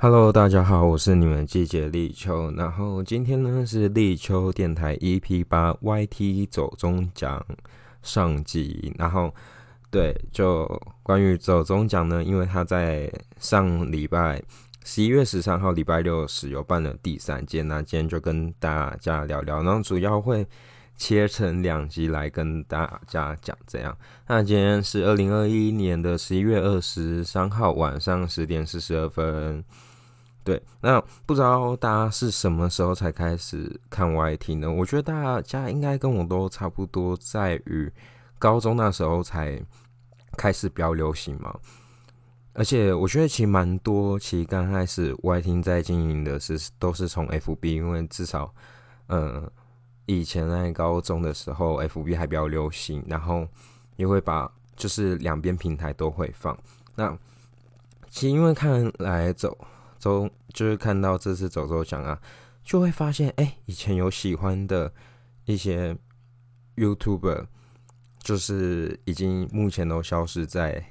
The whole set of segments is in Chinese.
Hello，大家好，我是你们季节立秋。然后今天呢是立秋电台 EP 八 YT 走中奖上集。然后对，就关于走中奖呢，因为他在上礼拜十一月十三号礼拜六时有办了第三届，那今天就跟大家聊聊。然后主要会切成两集来跟大家讲这样。那今天是二零二一年的十一月二十三号晚上十点四十二分。对，那不知道大家是什么时候才开始看 YT 呢？我觉得大家应该跟我都差不多，在于高中那时候才开始比较流行嘛。而且我觉得其实蛮多，其实刚开始 YT 在经营的是都是从 FB，因为至少嗯以前在高中的时候，FB 还比较流行，然后也会把就是两边平台都会放。那其实因为看来走。走就是看到这次走走奖啊，就会发现哎，以前有喜欢的一些 YouTuber，就是已经目前都消失在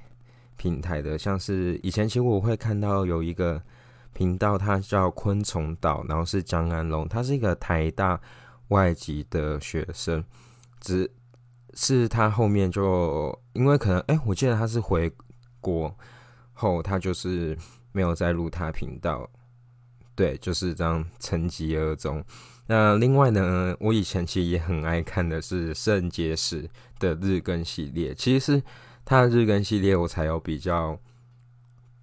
平台的。像是以前其实我会看到有一个频道，它叫昆虫岛，然后是江安龙，他是一个台大外籍的学生，只是他后面就因为可能哎，我记得他是回国后，他就是。没有再入他频道，对，就是这样沉寂而终。那另外呢，我以前其实也很爱看的是圣洁史的日更系列，其实是他的日更系列，我才有比较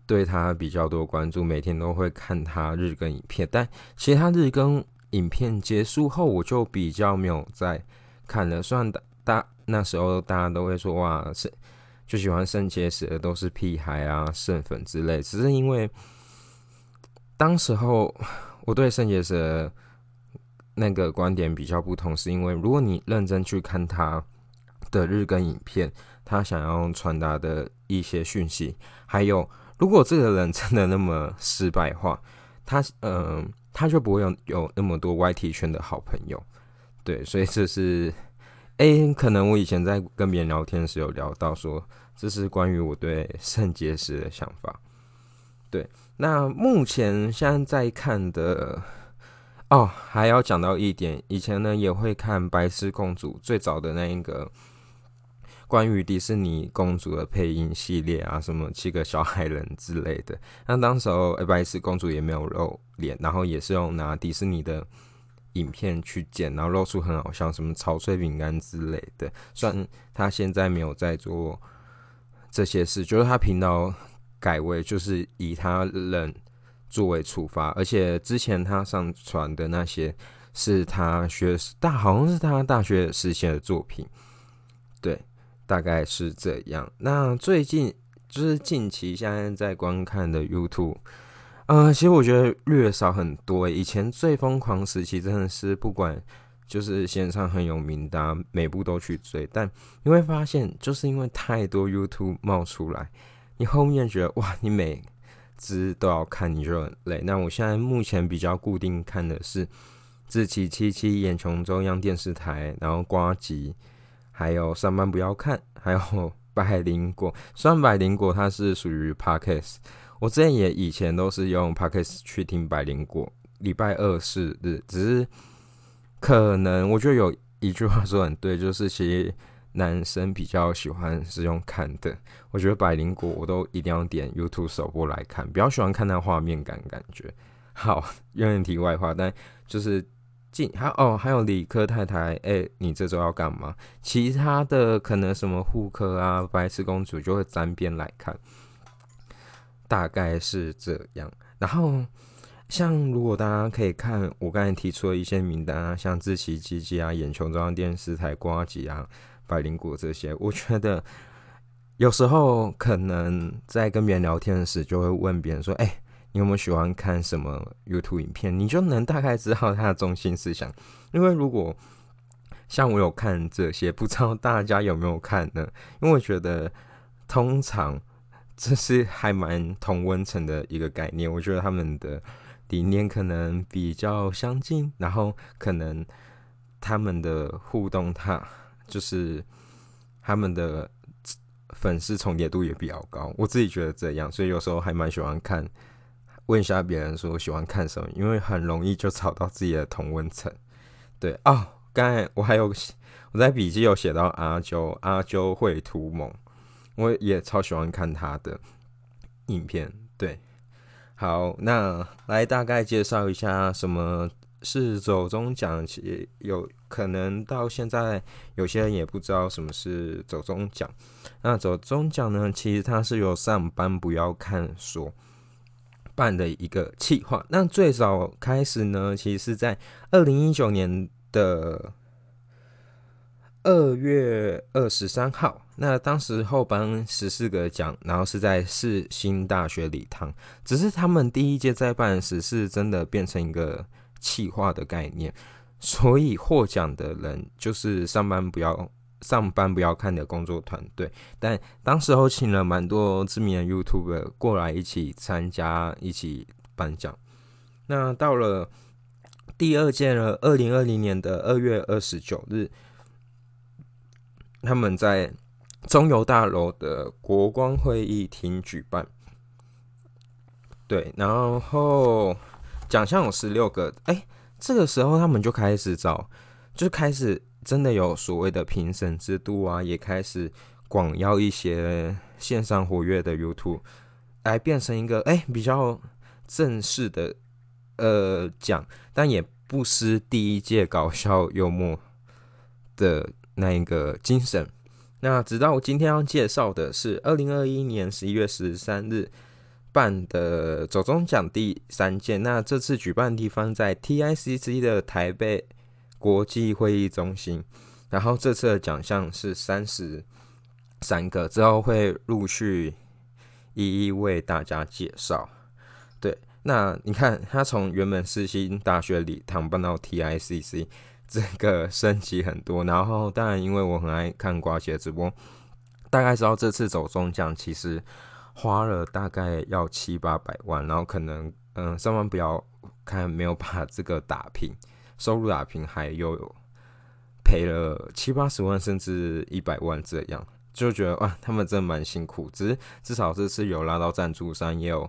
对他比较多关注，每天都会看他日更影片。但其他日更影片结束后，我就比较没有再看了。虽然大大那时候大家都会说哇是。就喜欢肾结石的都是屁孩啊、肾粉之类，只是因为当时候我对肾结石那个观点比较不同，是因为如果你认真去看他的日更影片，他想要传达的一些讯息，还有如果这个人真的那么失败话，他嗯他就不会有有那么多 YT 圈的好朋友，对，所以这是。哎，可能我以前在跟别人聊天时有聊到说，这是关于我对肾结石的想法。对，那目前现在在看的哦，还要讲到一点，以前呢也会看《白痴公主》最早的那一个关于迪士尼公主的配音系列啊，什么七个小矮人之类的。那当时候白痴公主也没有露脸，然后也是用拿迪士尼的。影片去剪，然后露出很好笑，什么草脆饼干之类的。虽然他现在没有在做这些事，就是他频道改为就是以他人作为出发，而且之前他上传的那些是他学大，好像是他大学实现的作品。对，大概是这样。那最近就是近期现在在观看的 YouTube。呃，其实我觉得略少很多。以前最疯狂时期真的是不管就是线上很有名的，每部都去追。但你会发现，就是因为太多 YouTube 冒出来，你后面觉得哇，你每支都要看，你就很累。那我现在目前比较固定看的是自奇七七、眼琼中央电视台，然后瓜吉，还有上班不要看，还有 百灵果。虽然百灵果它是属于 Podcast。我之前也以前都是用 Podcast 去听百灵果，礼拜二四日，只是可能我觉得有一句话说很对，就是其实男生比较喜欢是用看的。我觉得百灵果我都一定要点 YouTube 首播来看，比较喜欢看那画面感感觉。好，有点题外话，但就是进还哦，还有理科太太，哎，你这周要干嘛？其他的可能什么护科啊，白痴公主就会沾边来看。大概是这样，然后像如果大家可以看我刚才提出的一些名单啊，像志奇、基基啊、眼球中央电视台、瓜吉啊、百灵果这些，我觉得有时候可能在跟别人聊天的时，就会问别人说：“哎，你有没有喜欢看什么 YouTube 影片？”你就能大概知道他的中心思想。因为如果像我有看这些，不知道大家有没有看呢？因为我觉得通常。这是还蛮同温层的一个概念，我觉得他们的理念可能比较相近，然后可能他们的互动，他就是他们的粉丝重叠度也比较高，我自己觉得这样，所以有时候还蛮喜欢看问一下别人说喜欢看什么，因为很容易就找到自己的同温层。对哦，刚才我还有我在笔记有写到阿啾，阿啾绘图萌，我也超喜欢看他的影片。对，好，那来大概介绍一下什么是走中奖，其有可能到现在有些人也不知道什么是走中奖。那走中奖呢，其实它是由上班不要看所办的一个企划。那最早开始呢，其实是在二零一九年的二月二十三号。那当时后颁十四个奖，然后是在世新大学礼堂。只是他们第一届在办时是真的变成一个企划的概念，所以获奖的人就是上班不要。上班不要看的工作团队，但当时候请了蛮多知名的 YouTube 过来一起参加，一起颁奖。那到了第二届了，二零二零年的二月二十九日，他们在中油大楼的国光会议厅举办。对，然后奖项有十六个。哎，这个时候他们就开始找，就开始。真的有所谓的评审制度啊，也开始广邀一些线上活跃的 YouTube 来变成一个哎比较正式的呃奖，但也不失第一届搞笑幽默的那一个精神。那直到我今天要介绍的是二零二一年十一月十三日办的走中奖第三届，那这次举办地方在 TICC 的台北。国际会议中心，然后这次的奖项是三十三个，之后会陆续一一为大家介绍。对，那你看，他从原本世新大学礼堂搬到 TICC，这个升级很多。然后，当然，因为我很爱看瓜姐直播，大概知道这次走中奖其实花了大概要七八百万，然后可能嗯，上万不要看没有把这个打平。收入打平，还又有赔了七八十万，甚至一百万这样，就觉得哇，他们真的蛮辛苦。只是至少这次有拉到赞助商，也有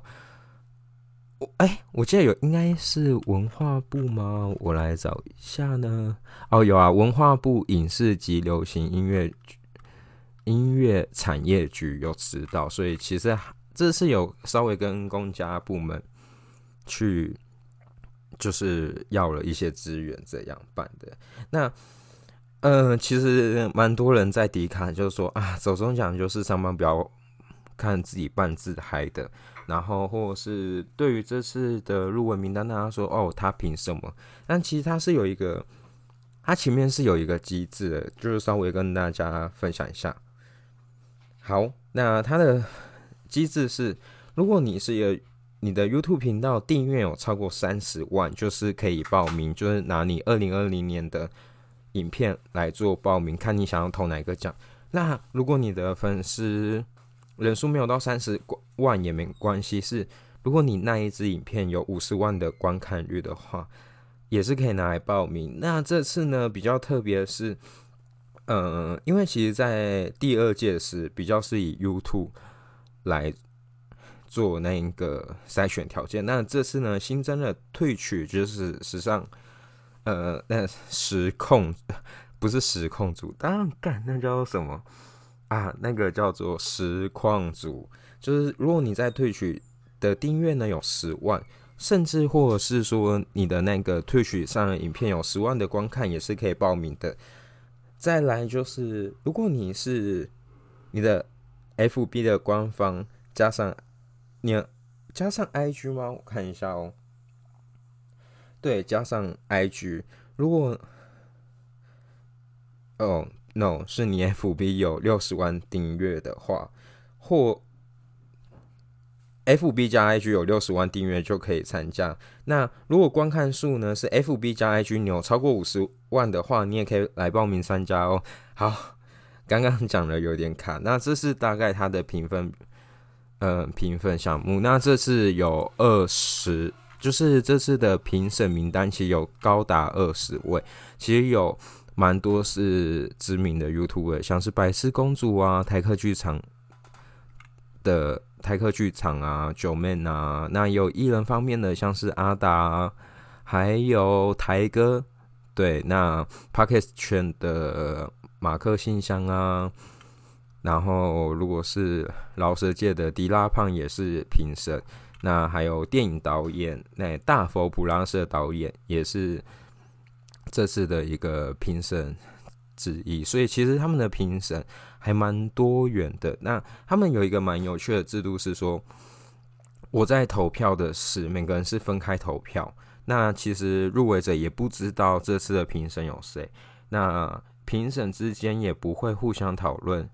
我哎，我记得有应该是文化部吗？我来找一下呢。哦，有啊，文化部影视及流行音乐音乐产业局有指导，所以其实这次有稍微跟公家部门去。就是要了一些资源这样办的。那，嗯，其实蛮多人在迪卡就是说啊，走中奖就是上班不要看自己办自嗨的。然后，或者是对于这次的入围名单，大家说哦，他凭什么？但其实他是有一个，他前面是有一个机制的，就是稍微跟大家分享一下。好，那他的机制是，如果你是一个。你的 YouTube 频道订阅有超过三十万，就是可以报名，就是拿你二零二零年的影片来做报名，看你想要投哪个奖。那如果你的粉丝人数没有到三十万也没关系，是如果你那一支影片有五十万的观看率的话，也是可以拿来报名。那这次呢比较特别是，嗯，因为其实在第二届时比较是以 YouTube 来。做那一个筛选条件，那这次呢新增了退取，就是史上呃那实控 不是实控组，当然干那叫什么啊？那个叫做实况组，就是如果你在退取的订阅呢有十万，甚至或者是说你的那个退取上的影片有十万的观看，也是可以报名的。再来就是如果你是你的 FB 的官方加上。你加上 IG 吗？我看一下哦。对，加上 IG。如果哦，no，是你 FB 有六十万订阅的话，或 FB 加 IG 有六十万订阅就可以参加。那如果观看数呢是 FB 加 IG 你有超过五十万的话，你也可以来报名参加哦。好，刚刚讲的有点卡，那这是大概它的评分。嗯，评分项目，那这次有二十，就是这次的评审名单其实有高达二十位，其实有蛮多是知名的 YouTuber，像是百思公主啊、台客剧场的台客剧场啊、九妹啊，那有艺人方面的，像是阿达，还有台哥，对，那 Parkes 圈的马克信箱啊，然后如果是老舌界的迪拉胖也是评审，那还有电影导演，那大佛普拉斯的导演也是这次的一个评审。之一，所以其实他们的评审还蛮多元的。那他们有一个蛮有趣的制度是说，我在投票的是每个人是分开投票。那其实入围者也不知道这次的评审有谁，那评审之间也不会互相讨论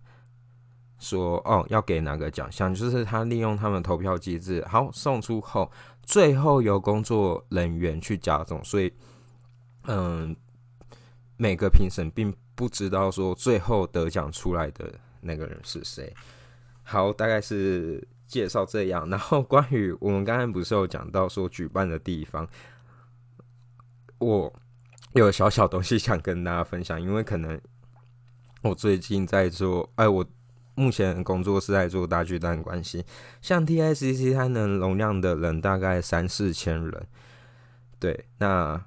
说哦要给哪个奖项，就是他利用他们投票机制，好送出后，最后由工作人员去加总。所以，嗯，每个评审并。不知道说最后得奖出来的那个人是谁。好，大概是介绍这样。然后关于我们刚才不是有讲到说举办的地方，我有小小东西想跟大家分享。因为可能我最近在做，哎，我目前工作是在做大巨蛋关系，像 T I C C 它能容量的人大概三四千人。对，那。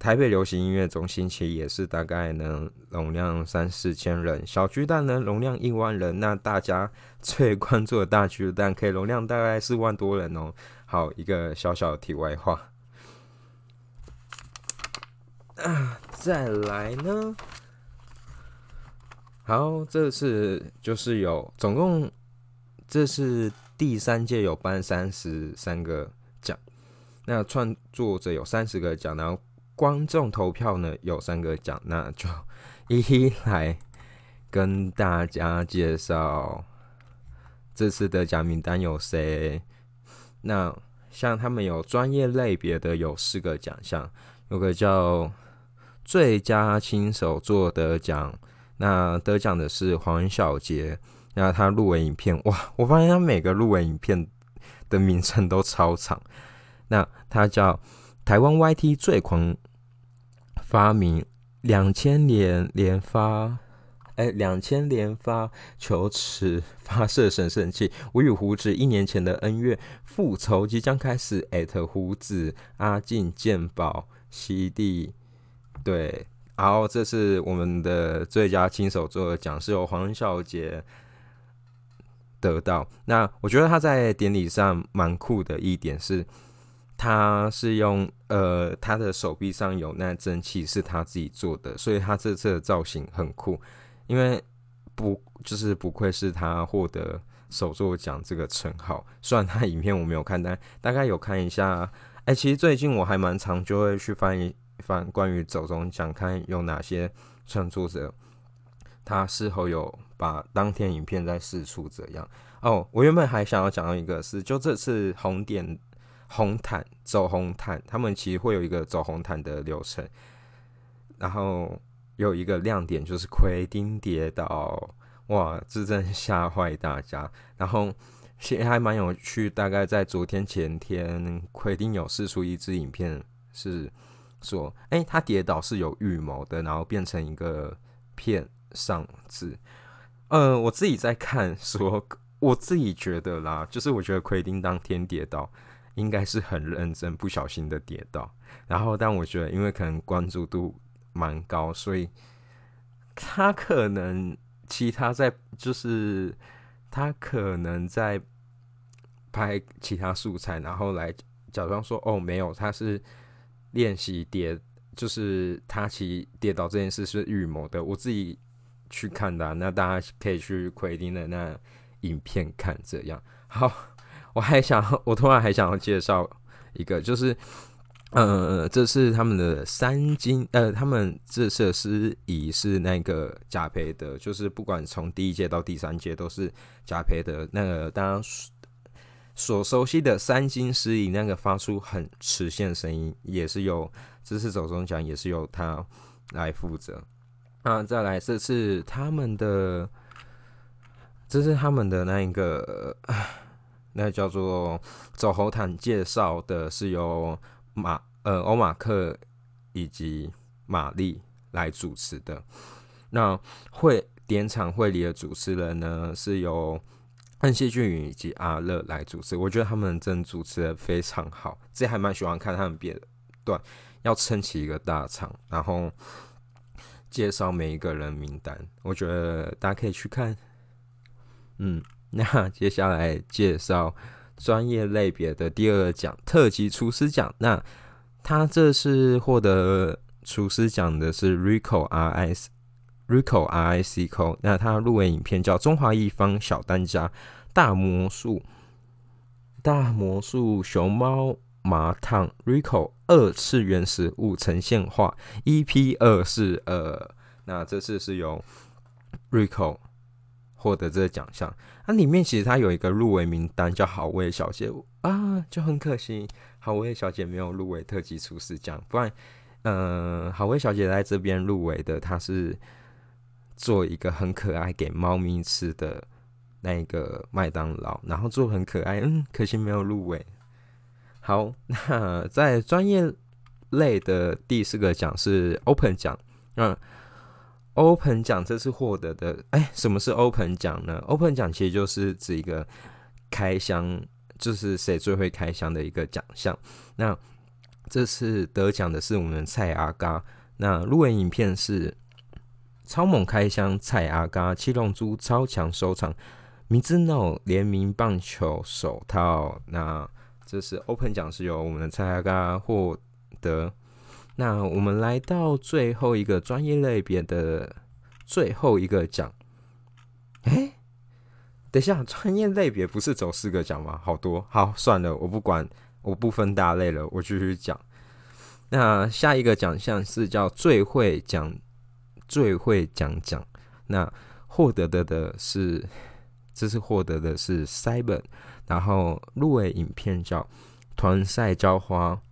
台北流行音乐中心其实也是大概能容量三四千人，小巨蛋呢容量一万人，那大家最关注的大巨蛋可以容量大概四万多人哦。好，一个小小的题外话。啊，再来呢？好，这次就是有总共，这是第三届有颁三十三个奖，那创作者有三十个奖，然后。观众投票呢有三个奖，那就一一来跟大家介绍这次的奖名单有谁。那像他们有专业类别的有四个奖项，有个叫最佳亲手做的奖，那得奖的是黄小杰，那他入围影片哇，我发现他每个入围影片的名称都超长，那他叫台湾 YT 最狂。发明两千年连发，哎，两千连发球池发射神圣器。我与胡子一年前的恩怨复仇即将开始。艾特胡子阿进鉴宝西地，对，然后这是我们的最佳亲手做的奖，是由黄小杰得到。那我觉得他在典礼上蛮酷的一点是。他是用呃，他的手臂上有那蒸汽是他自己做的，所以他这次的造型很酷。因为不就是不愧是他获得手作奖这个称号。虽然他影片我没有看，但大概有看一下。哎，其实最近我还蛮常就会去翻一翻关于走中奖，看有哪些创作者他是否有把当天影片在试出这样。哦，我原本还想要讲到一个是，就这次红点。红毯走红毯，他们其实会有一个走红毯的流程，然后有一个亮点就是奎丁跌倒，哇，这真吓坏大家。然后其实还蛮有趣，大概在昨天前天，奎丁有试出一支影片，是说，哎，他跌倒是有预谋的，然后变成一个片上字。呃，我自己在看，说我自己觉得啦，就是我觉得奎丁当天跌倒。应该是很认真，不小心的跌倒。然后，但我觉得，因为可能关注度蛮高，所以他可能其他在就是他可能在拍其他素材，然后来假装说哦，没有，他是练习跌，就是他其实跌倒这件事是预谋的。我自己去看的，那大家可以去奎丁的那影片看。这样好。我还想，我突然还想要介绍一个，就是，呃，这是他们的三金，呃，他们这设施仪是那个贾培德，就是不管从第一届到第三届都是贾培德那个大家所熟悉的三金司仪，那个发出很磁性声音，也是由这次走中奖也是由他来负责。啊，再来，这是他们的，这是他们的那一个。那叫做走红毯介绍的是由马呃欧马克以及玛丽来主持的。那会典场会里的主持人呢是由和谢俊宇以及阿乐来主持，我觉得他们真主持的非常好，自己还蛮喜欢看他们别的段，要撑起一个大场，然后介绍每一个人名单，我觉得大家可以去看。嗯，那接下来介绍专业类别的第二个奖——特级厨师奖。那他这次获得厨师奖的是 Rico R I S。Rico R I C O，那他入围影片叫《中华一方小当家大魔术大魔术熊猫麻烫》，Rico 二次元食物呈现化 EP 二是呃，那这次是由 Rico 获得这个奖项。那里面其实它有一个入围名单叫好味小姐啊，就很可惜好味小姐没有入围特级厨师奖，不然嗯，好味小姐在这边入围的，她是。做一个很可爱给猫咪吃的那一个麦当劳，然后做很可爱，嗯，可惜没有入围。好，那在专业类的第四个奖是 Open 奖，那 Open 奖这次获得的，哎，什么是 Open 奖呢？Open 奖其实就是指一个开箱，就是谁最会开箱的一个奖项。那这次得奖的是我们蔡阿嘎，那入围影片是。超猛开箱，蔡阿嘎七龙珠超强收场，米兹诺联名棒球手套。那这是 Open 奖，是由我们的蔡阿嘎获得。那我们来到最后一个专业类别的最后一个奖。哎，等下，专业类别不是走四个奖吗？好多，好算了，我不管，我不分大类了，我继续讲。那下一个奖项是叫最会讲。最会讲讲，那获得的的是，这次获得的是 Cyber，然后入围影片叫《团赛浇花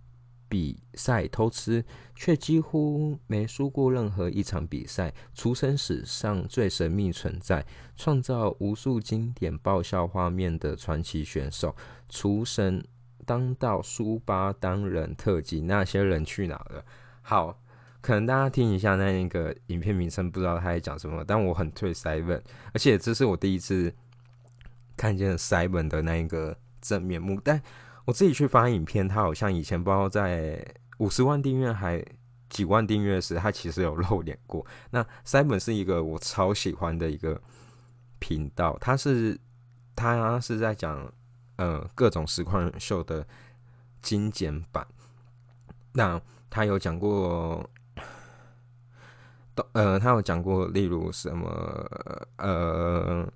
比赛偷吃》，却几乎没输过任何一场比赛，厨神史上最神秘存在，创造无数经典爆笑画面的传奇选手，厨神当道苏巴当人特辑，那些人去哪了？好。可能大家听一下那一个影片名称，不知道他在讲什么，但我很推 Seven，而且这是我第一次看见 Seven 的那一个正面目。但我自己去发影片，他好像以前不知道在五十万订阅还几万订阅时，他其实有露脸过。那 Seven 是一个我超喜欢的一个频道，他是他是在讲呃各种实况秀的精简版。那他有讲过。呃，他有讲过，例如什么呃，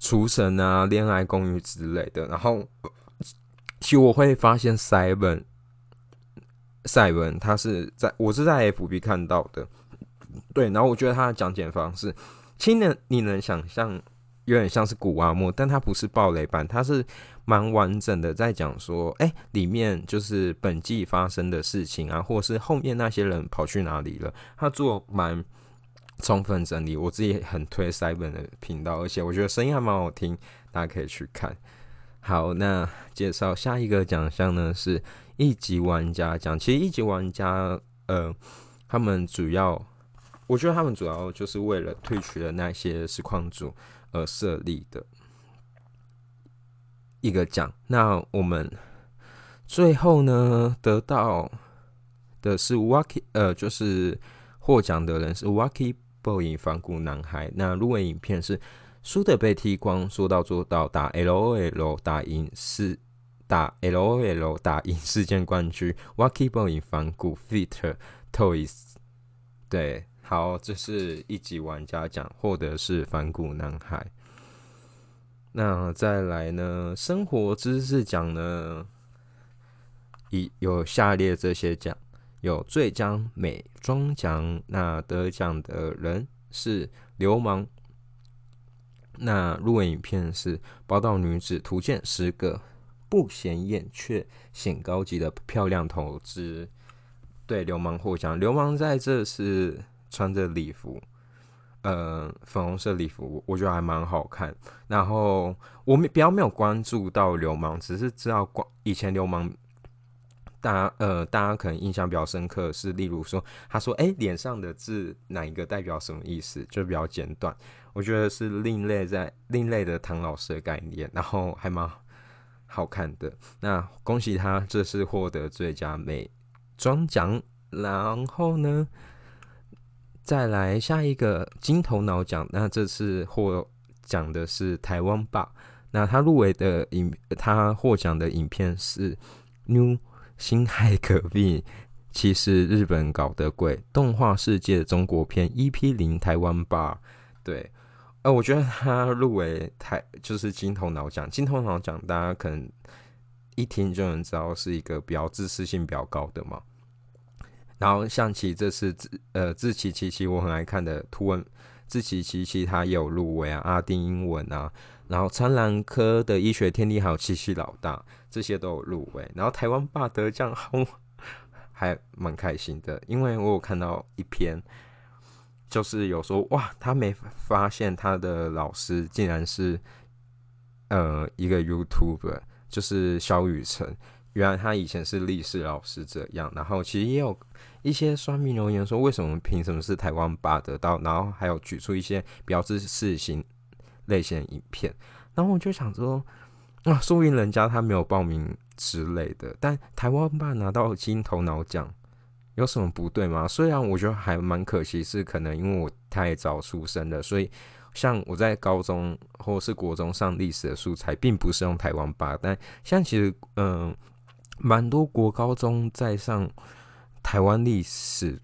厨神啊、恋爱公寓之类的。然后，其实我会发现赛文，赛文他是在我是在 FB 看到的，对。然后我觉得他的讲解方式，其实你能想象，有点像是古阿莫，但他不是暴雷版，他是。蛮完整的，在讲说，哎，里面就是本季发生的事情啊，或者是后面那些人跑去哪里了，他做蛮充分整理。我自己很推 Seven 的频道，而且我觉得声音还蛮好听，大家可以去看。好，那介绍下一个奖项呢，是一级玩家奖。其实一级玩家，呃，他们主要，我觉得他们主要就是为了退取的那些实况组而设立的。一个奖，那我们最后呢得到的是 Wacky，呃，就是获奖的人是 Wacky Boy 反骨男孩。那入围影片是输的被剃光，说到做到，打 LOL 打赢是打 LOL 打赢世界冠军。Wacky Boy 反骨 Fit Toys，对，好，这是一级玩家奖，获得是反骨男孩。那再来呢？生活知识奖呢？一有下列这些奖：有最佳美妆奖，那得奖的人是流氓。那入围影片是报道女子图鉴十个不显眼却显高级的漂亮投资。对，流氓获奖。流氓在这是穿着礼服。呃，粉红色礼服，我觉得还蛮好看。然后我们比较没有关注到流氓，只是知道光以前流氓大家呃，大家可能印象比较深刻是，例如说，他说：“哎，脸上的字哪一个代表什么意思？”就比较简短。我觉得是另类在另类的唐老师的概念，然后还蛮好看的。那恭喜他这次获得最佳美妆奖。然后呢，再来下一个金头脑奖。那这次获奖的是台湾爸。那他入围的影，他获奖的影片是《New》。辛亥革命，其实日本搞得贵。动画世界的中国片 EP 零台湾吧，对，呃，我觉得他入围台就是金头脑奖，金头脑奖大家可能一听就能知道是一个比较知识性比较高的嘛。然后象棋这次自呃自奇奇奇我很爱看的图文自奇奇奇他也有入围啊，阿丁英文啊。然后苍兰科的医学天地还有七七老大这些都有入围，然后台湾霸得奖，还蛮开心的，因为我有看到一篇，就是有说哇，他没发现他的老师竟然是呃一个 YouTuber，就是萧雨辰，原来他以前是历史老师这样，然后其实也有一些酸民留言说，为什么凭什么是台湾霸得到，然后还有举出一些标志事情。类型影片，然后我就想说，啊，说明人家他没有报名之类的，但台湾爸拿到金头脑奖有什么不对吗？虽然我觉得还蛮可惜，是可能因为我太早出生了，所以像我在高中或是国中上历史的素材，并不是用台湾吧，但像其实嗯，蛮多国高中在上台湾历史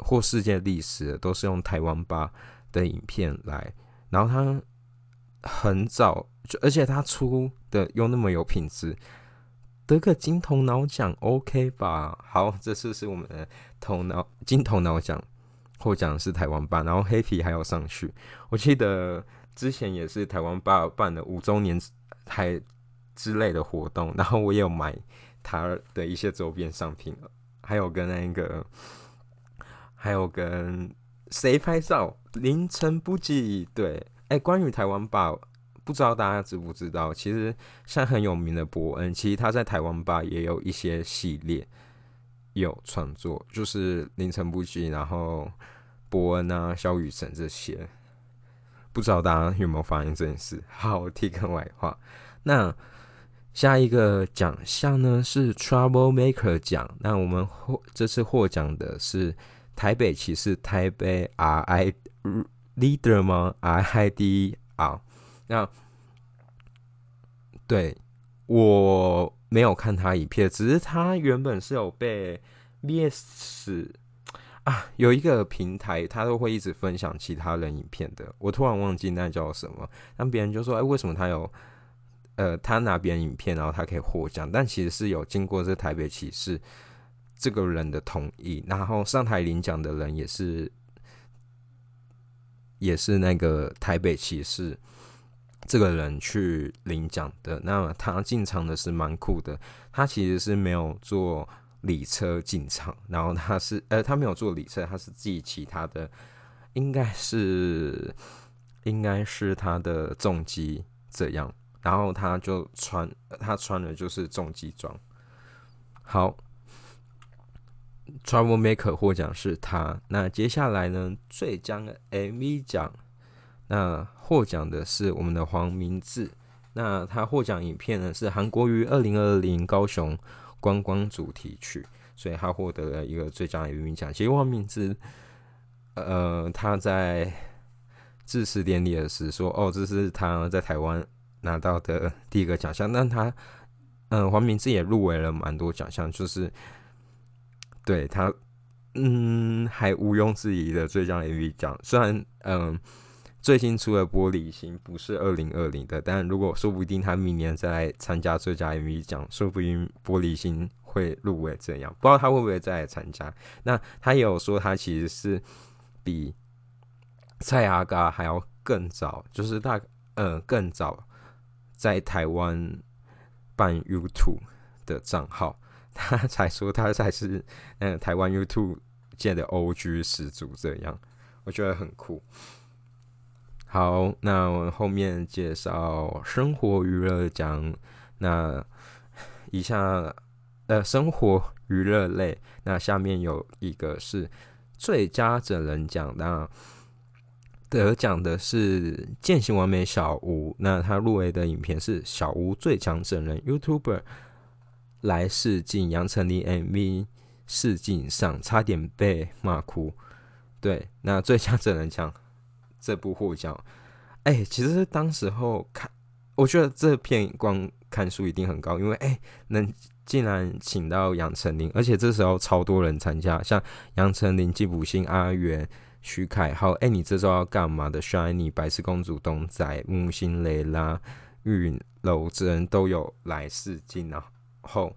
或世界历史，都是用台湾吧的影片来，然后他。很早就，而且他出的又那么有品质，得个金头脑奖，OK 吧？好，这次是我们的头脑金头脑奖获奖是台湾吧，然后黑皮还有上去。我记得之前也是台湾吧办的五周年台之类的活动，然后我也有买他的一些周边商品还有跟那个，还有跟谁拍照？凌晨不羁，对。哎，关于台湾吧，不知道大家知不知道？其实像很有名的伯恩，其实他在台湾吧也有一些系列有创作，就是凌晨不羁，然后伯恩啊、萧雨辰这些，不知道大家有没有发现这件事？好，我提个外话。那下一个奖项呢是 Trouble Maker 奖，那我们获这次获奖的是台北骑士台北 RI。Leader 吗？R I D 啊，那对我没有看他影片，只是他原本是有被 V S 啊，有一个平台，他都会一直分享其他人影片的。我突然忘记那叫什么，那别人就说：“哎，为什么他有呃，他拿别人影片，然后他可以获奖？但其实是有经过这台北骑士这个人的同意，然后上台领奖的人也是。”也是那个台北骑士这个人去领奖的。那他进场的是蛮酷的，他其实是没有坐礼车进场，然后他是呃他没有坐礼车，他是自己骑他的，应该是应该是他的重机这样，然后他就穿他穿的就是重机装，好。Travel Maker 获奖是他，那接下来呢？最佳 MV 奖，那获奖的是我们的黄明志，那他获奖影片呢是韩国于二零二零高雄观光主题曲，所以他获得了一个最佳 MV 奖。其实黄明志，呃，他在致辞典礼的时候说：“哦，这是他在台湾拿到的第一个奖项。”但他，嗯，黄明志也入围了蛮多奖项，就是。对他，嗯，还毋庸置疑的最佳 MV 奖。虽然，嗯，最新出的《玻璃心》不是二零二零的，但如果说不定他明年再来参加最佳 MV 奖，说不定《玻璃心》会入围。这样，不知道他会不会再来参加。那他也有说，他其实是比蔡阿嘎还要更早，就是大，呃，更早在台湾办 YouTube 的账号。他才说他才是嗯台湾 YouTube 界的 OG 始祖，这样我觉得很酷。好，那我后面介绍生活娱乐奖。那以下呃生活娱乐类。那下面有一个是最佳整人奖，那得奖的是践行完美小吴。那他入围的影片是小吴最强整人 YouTuber 来试镜杨丞琳 MV 试镜上，差点被骂哭。对，那最佳整人奖这部获奖，哎，其实当时候看，我觉得这片光看数一定很高，因为哎，能竟然请到杨丞琳，而且这时候超多人参加，像杨丞琳、季普星、阿元、徐凯浩，哎，你这周要干嘛的？Shiny、白痴公主、东仔、木星雷拉、玉楼真都有来试镜，啊后。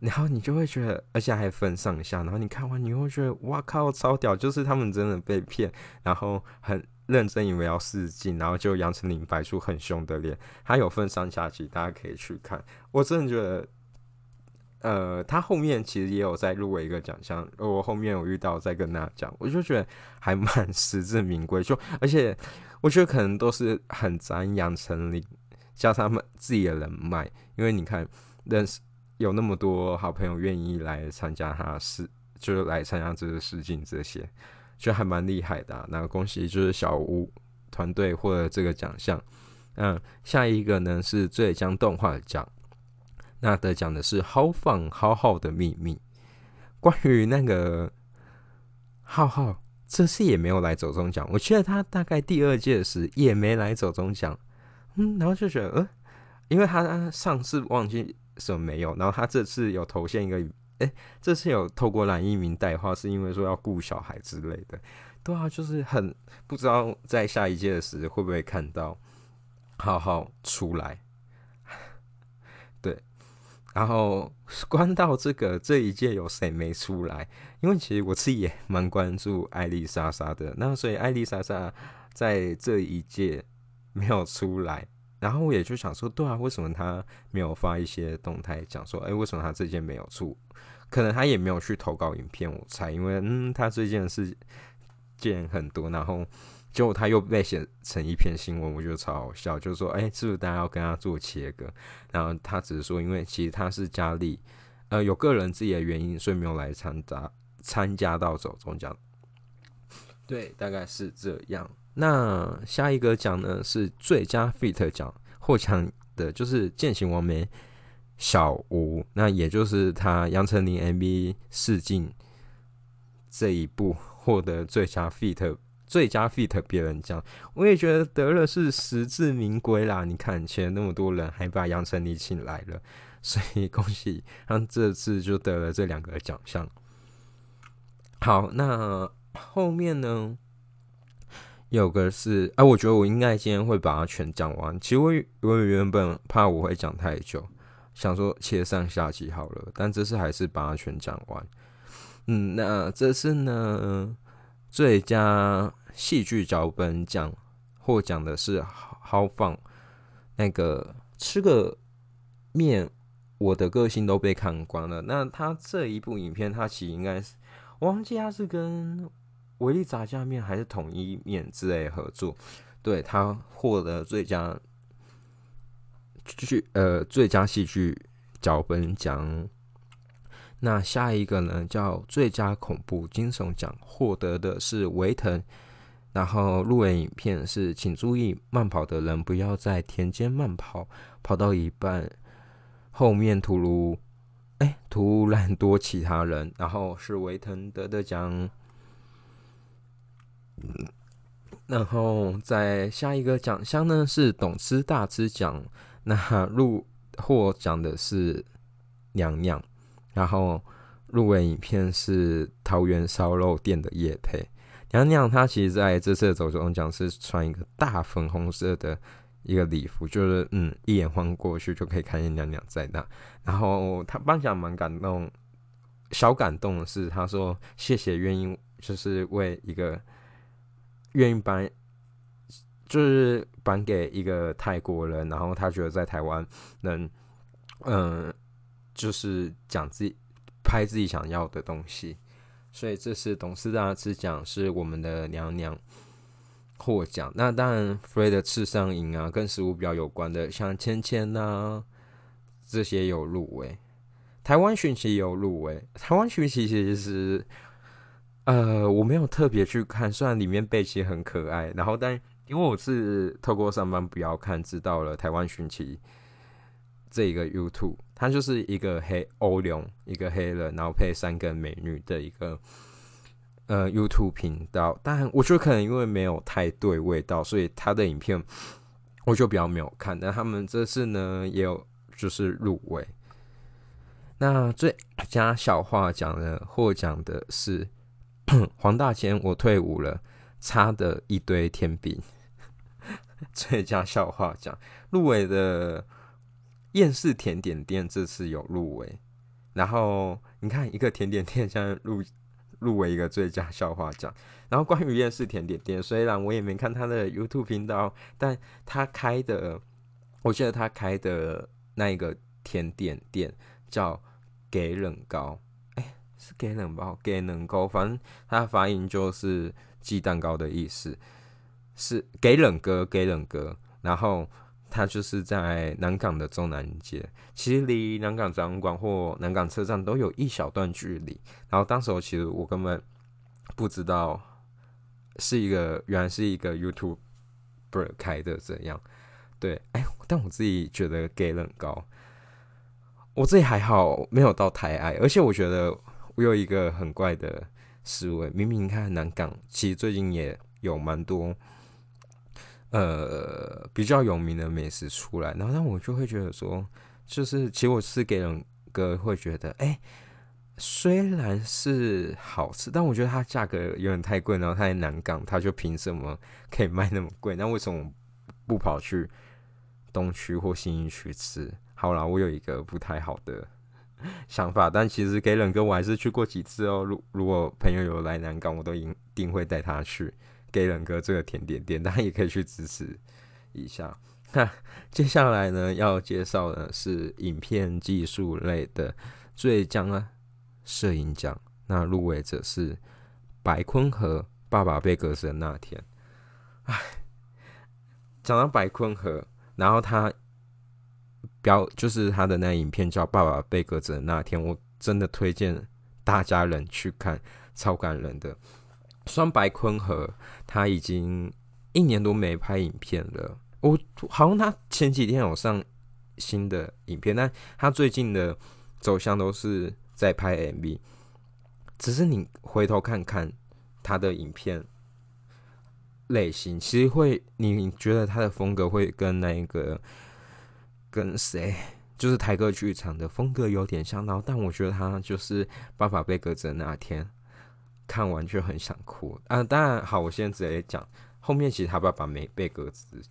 然后你就会觉得，而且还分上下。然后你看完，你会觉得，哇靠，超屌！就是他们真的被骗，然后很认真以为要试镜，然后就杨丞琳摆出很凶的脸。他有分上下集，大家可以去看。我真的觉得，呃，他后面其实也有在入围一个奖项。我后面有遇到再跟他讲，我就觉得还蛮 实至名归。就而且我觉得可能都是很沾杨丞琳加上他们自己的人脉，因为你看认识。有那么多好朋友愿意来参加他试，就是来参加这个试镜，这些就还蛮厉害的。那恭喜就是小吴团队获得这个奖项。嗯，下一个呢是最佳动画奖，那得奖的是《浩放浩浩的秘密》。关于那个浩浩，这次也没有来走中奖。我记得他大概第二届时也没来走中奖。嗯，然后就觉得，呃，因为他上次忘记。什么没有？然后他这次有投现一个，哎，这次有透过蓝一鸣带话，是因为说要顾小孩之类的，对啊，就是很不知道在下一届的时会不会看到浩浩出来，对，然后关到这个这一届有谁没出来？因为其实我自己也蛮关注艾丽莎莎的，那所以艾丽莎莎在这一届没有出来。然后我也就想说，对啊，为什么他没有发一些动态讲说，哎，为什么他这件没有出？可能他也没有去投稿影片，我猜，因为嗯，他这件事件很多，然后结果他又被写成一篇新闻，我觉得超好笑，就是说，哎，是不是大家要跟他做切割？然后他只是说，因为其实他是佳丽，呃，有个人自己的原因，所以没有来参加参加到走中奖。对，大概是这样。那下一个奖呢是最佳 fit 奖，获奖的就是践行王梅小吴，那也就是他杨丞琳 MV 试镜这一部获得最佳 fit 最佳 fit 别人奖，我也觉得得了是实至名归啦。你看，前那么多人还把杨丞琳请来了，所以恭喜他这次就得了这两个奖项。好，那后面呢？有个是，哎，我觉得我应该今天会把它全讲完。其实我我原本怕我会讲太久，想说切上下集好了，但这次还是把它全讲完。嗯，那这次呢，最佳戏剧脚本奖获奖的是豪放那个吃个面，我的个性都被看光了。那他这一部影片，他其实应该是，我忘记他是跟。维力炸酱面还是统一面之类合作，对他获得最佳剧呃最佳戏剧脚本奖。那下一个呢叫最佳恐怖惊悚奖，获得的是维腾。然后入围影片是请注意慢跑的人不要在田间慢跑，跑到一半后面突如哎突然多其他人，然后是维腾得的奖。然后在下一个奖项呢是懂吃大吃奖，那入获奖的是娘娘，然后入围影片是桃园烧肉店的叶配。娘娘她其实在这次的走中奖是穿一个大粉红色的一个礼服，就是嗯一眼望过去就可以看见娘娘在那。然后她颁奖蛮感动，小感动的是她说谢谢愿意就是为一个。愿意颁，就是颁给一个泰国人，然后他觉得在台湾能，嗯，就是讲自己拍自己想要的东西，所以这是董事大师奖，是我们的娘娘获奖。那当然，Fred 的赤上瘾啊，跟食物比较有关的，像芊芊呐，这些有入围。台湾寻奇有入围，台湾寻奇其实是，呃，我没有特别去看，虽然里面背景很可爱，然后但因为我是透过上班不要看，知道了台湾寻奇这一个 YouTube，它就是一个黑欧龙，一个黑人，然后配三个美女的一个呃 YouTube 频道，但我觉得可能因为没有太对味道，所以他的影片我就比较没有看，但他们这次呢也有就是入围。那最佳小话奖的获奖的是 黄大千，我退伍了，差的一堆天饼。最佳笑话奖入围的厌世甜点店这次有入围，然后你看一个甜点店现在入入围一个最佳笑话奖，然后关于厌世甜点店，虽然我也没看他的 YouTube 频道，但他开的，我记得他开的那一个甜点店叫。给冷糕，是给冷包，给冷糕，反正它的发音就是鸡蛋糕的意思，是给冷哥，给冷哥。然后它就是在南港的中南街，其实离南港展览馆或南港车站都有一小段距离。然后当时其实我根本不知道是一个，原来是一个 YouTube 开的这样。对，哎，但我自己觉得给冷糕。我自己还好，没有到太爱，而且我觉得我有一个很怪的思维。明明看南港，其实最近也有蛮多呃比较有名的美食出来，然后但我就会觉得说，就是其实我是给人个会觉得，哎，虽然是好吃，但我觉得它价格有点太贵，然后它在南港，它就凭什么可以卖那么贵？那为什么不跑去东区或新一区吃？好啦，我有一个不太好的 想法，但其实给冷哥我还是去过几次哦。如如果朋友有来南港，我都一定会带他去给冷哥这个甜点店，大家也可以去支持一下。那接下来呢，要介绍的是影片技术类的最佳摄影奖，那入围者是白坤和《爸爸被割死的那天》。唉，讲到白坤和，然后他。标就是他的那影片叫《爸爸被割的那天》，我真的推荐大家人去看，超感人的。双白坤和他已经一年多没拍影片了，我好像他前几天有上新的影片，但他最近的走向都是在拍 MV。只是你回头看看他的影片类型，其实会你觉得他的风格会跟那一个。跟谁？就是台歌剧场的风格有点像，然后但我觉得他就是爸爸被革职那天，看完就很想哭啊！当然好，我现在直接讲后面，其实他爸爸没被割子，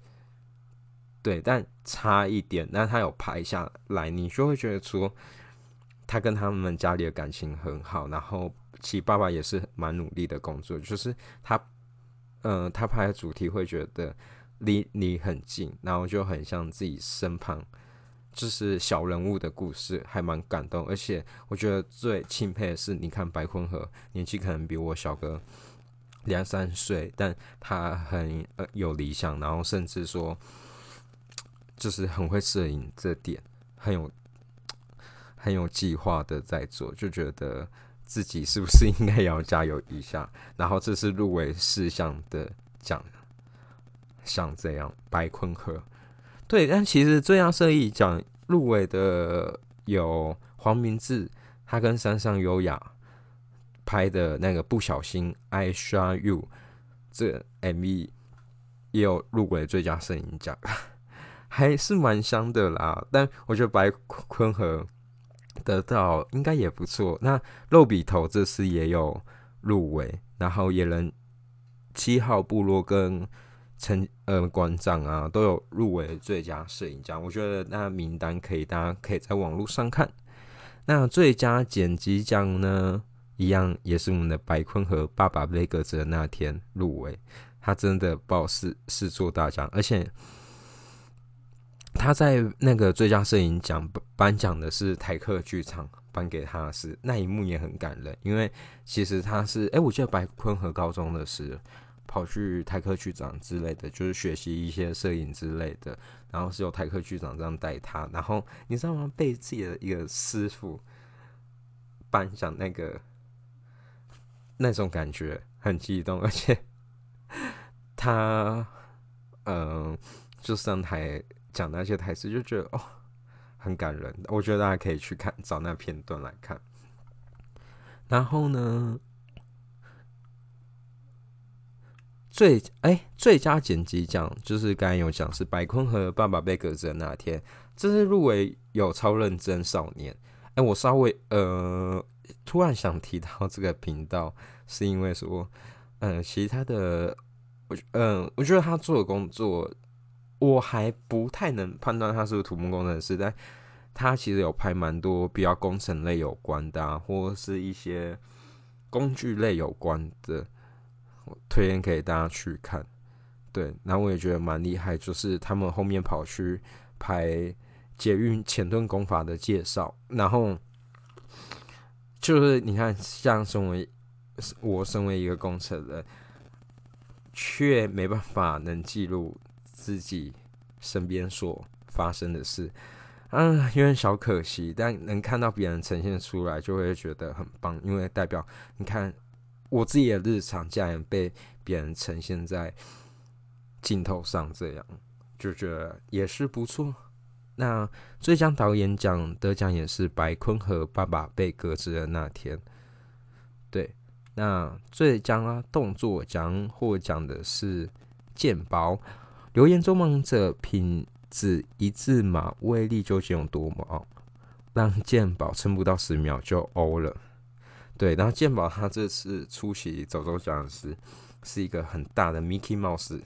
对，但差一点，那他有拍下来，你就会觉得说他跟他们家里的感情很好，然后其实爸爸也是蛮努力的工作，就是他，嗯，他拍的主题会觉得。离你很近，然后就很像自己身旁，就是小人物的故事，还蛮感动。而且我觉得最钦佩的是，你看白坤和年纪可能比我小个两三岁，但他很有理想，然后甚至说就是很会摄影，这点很有很有计划的在做，就觉得自己是不是应该也要加油一下？然后这是入围事项的奖。像这样，白坤和，对，但其实最佳摄影奖入围的有黄明志，他跟山上优雅拍的那个不小心 I Show You 这 MV 也有入围最佳摄影奖，还是蛮香的啦。但我觉得白坤和得到应该也不错。那肉笔头这次也有入围，然后也能七号部落跟。陈呃馆长啊，都有入围最佳摄影奖。我觉得那名单可以，大家可以在网络上看。那最佳剪辑奖呢，一样也是我们的白坤和爸爸被格子的那天入围。他真的报是是做大奖，而且他在那个最佳摄影奖颁奖的是台客剧场颁给他是那一幕也很感人，因为其实他是哎，我记得白坤和高中的是。跑去台科剧长之类的，就是学习一些摄影之类的，然后是由台科剧长这样带他，然后你知道吗？被自己的一个师傅颁奖那个那种感觉很激动，而且他嗯就上台讲那些台词，就觉得哦很感人。我觉得大家可以去看找那片段来看。然后呢，最哎最佳剪辑奖就是刚刚有讲是白坤和爸爸被革职的那天，这是入围有超认真少年。哎，我稍微呃，突然想提到 这个频道，是因为说，嗯，其他的，我嗯，我觉得他做的工作，我还不太能判断他是不是土木工程师，但他其实有拍蛮多比较工程类有关的，啊或是一些工具类有关的，我推荐给大家去看。对，然后我也觉得蛮厉害，就是他们后面跑去拍。捷运前盾功法的介绍，然后就是你看，像身为我身为一个工程人，却没办法能记录自己身边所发生的事，嗯，有点小可惜。但能看到别人呈现出来，就会觉得很棒，因为代表你看我自己的日常竟然被别人呈现在镜头上，这样就觉得也是不错。那最佳导演奖得奖也是白坤和爸爸被革职的那天。对，那最佳动作奖获奖的是剑宝。留言中忙者品质一字马威力究竟有多么？让剑宝撑不到十秒就欧了。对，然后剑宝他这次出席走走奖时，是一个很大的 Mickey Mouse。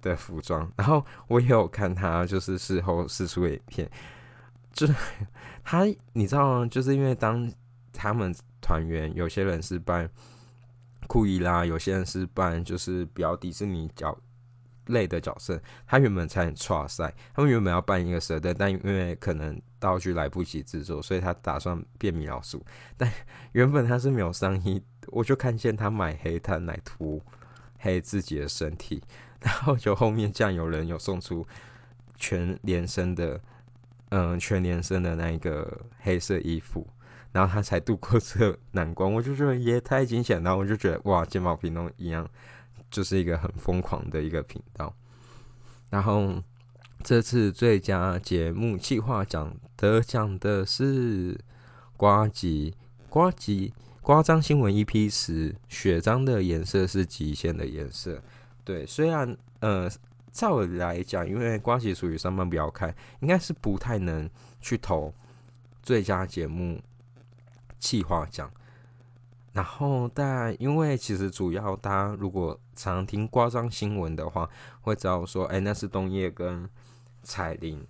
的服装，然后我也有看他，就是事后试出影片，就是 他，你知道吗？就是因为当他们团员有些人是扮库伊拉，有些人是扮就是比较迪士尼角类的角色，他原本才很差赛，他们原本要扮一个蛇的，但因为可能道具来不及制作，所以他打算变米老鼠，但 原本他是没有上衣，我就看见他买黑炭来涂黑自己的身体。然后就后面酱油人有送出全连身的，嗯，全连身的那一个黑色衣服，然后他才度过这难关。我就觉得也太惊险，然后我就觉得哇，剑毛频道一样，就是一个很疯狂的一个频道。然后这次最佳节目计划奖得奖的是瓜吉，瓜吉瓜张新闻 EP 十，血章的颜色是极限的颜色。对，虽然呃，照理来讲，因为瓜吉属于上班比较开，应该是不太能去投最佳节目企划奖。然后，但因为其实主要大家如果常听瓜张新闻的话，会知道说，哎，那是冬叶跟彩铃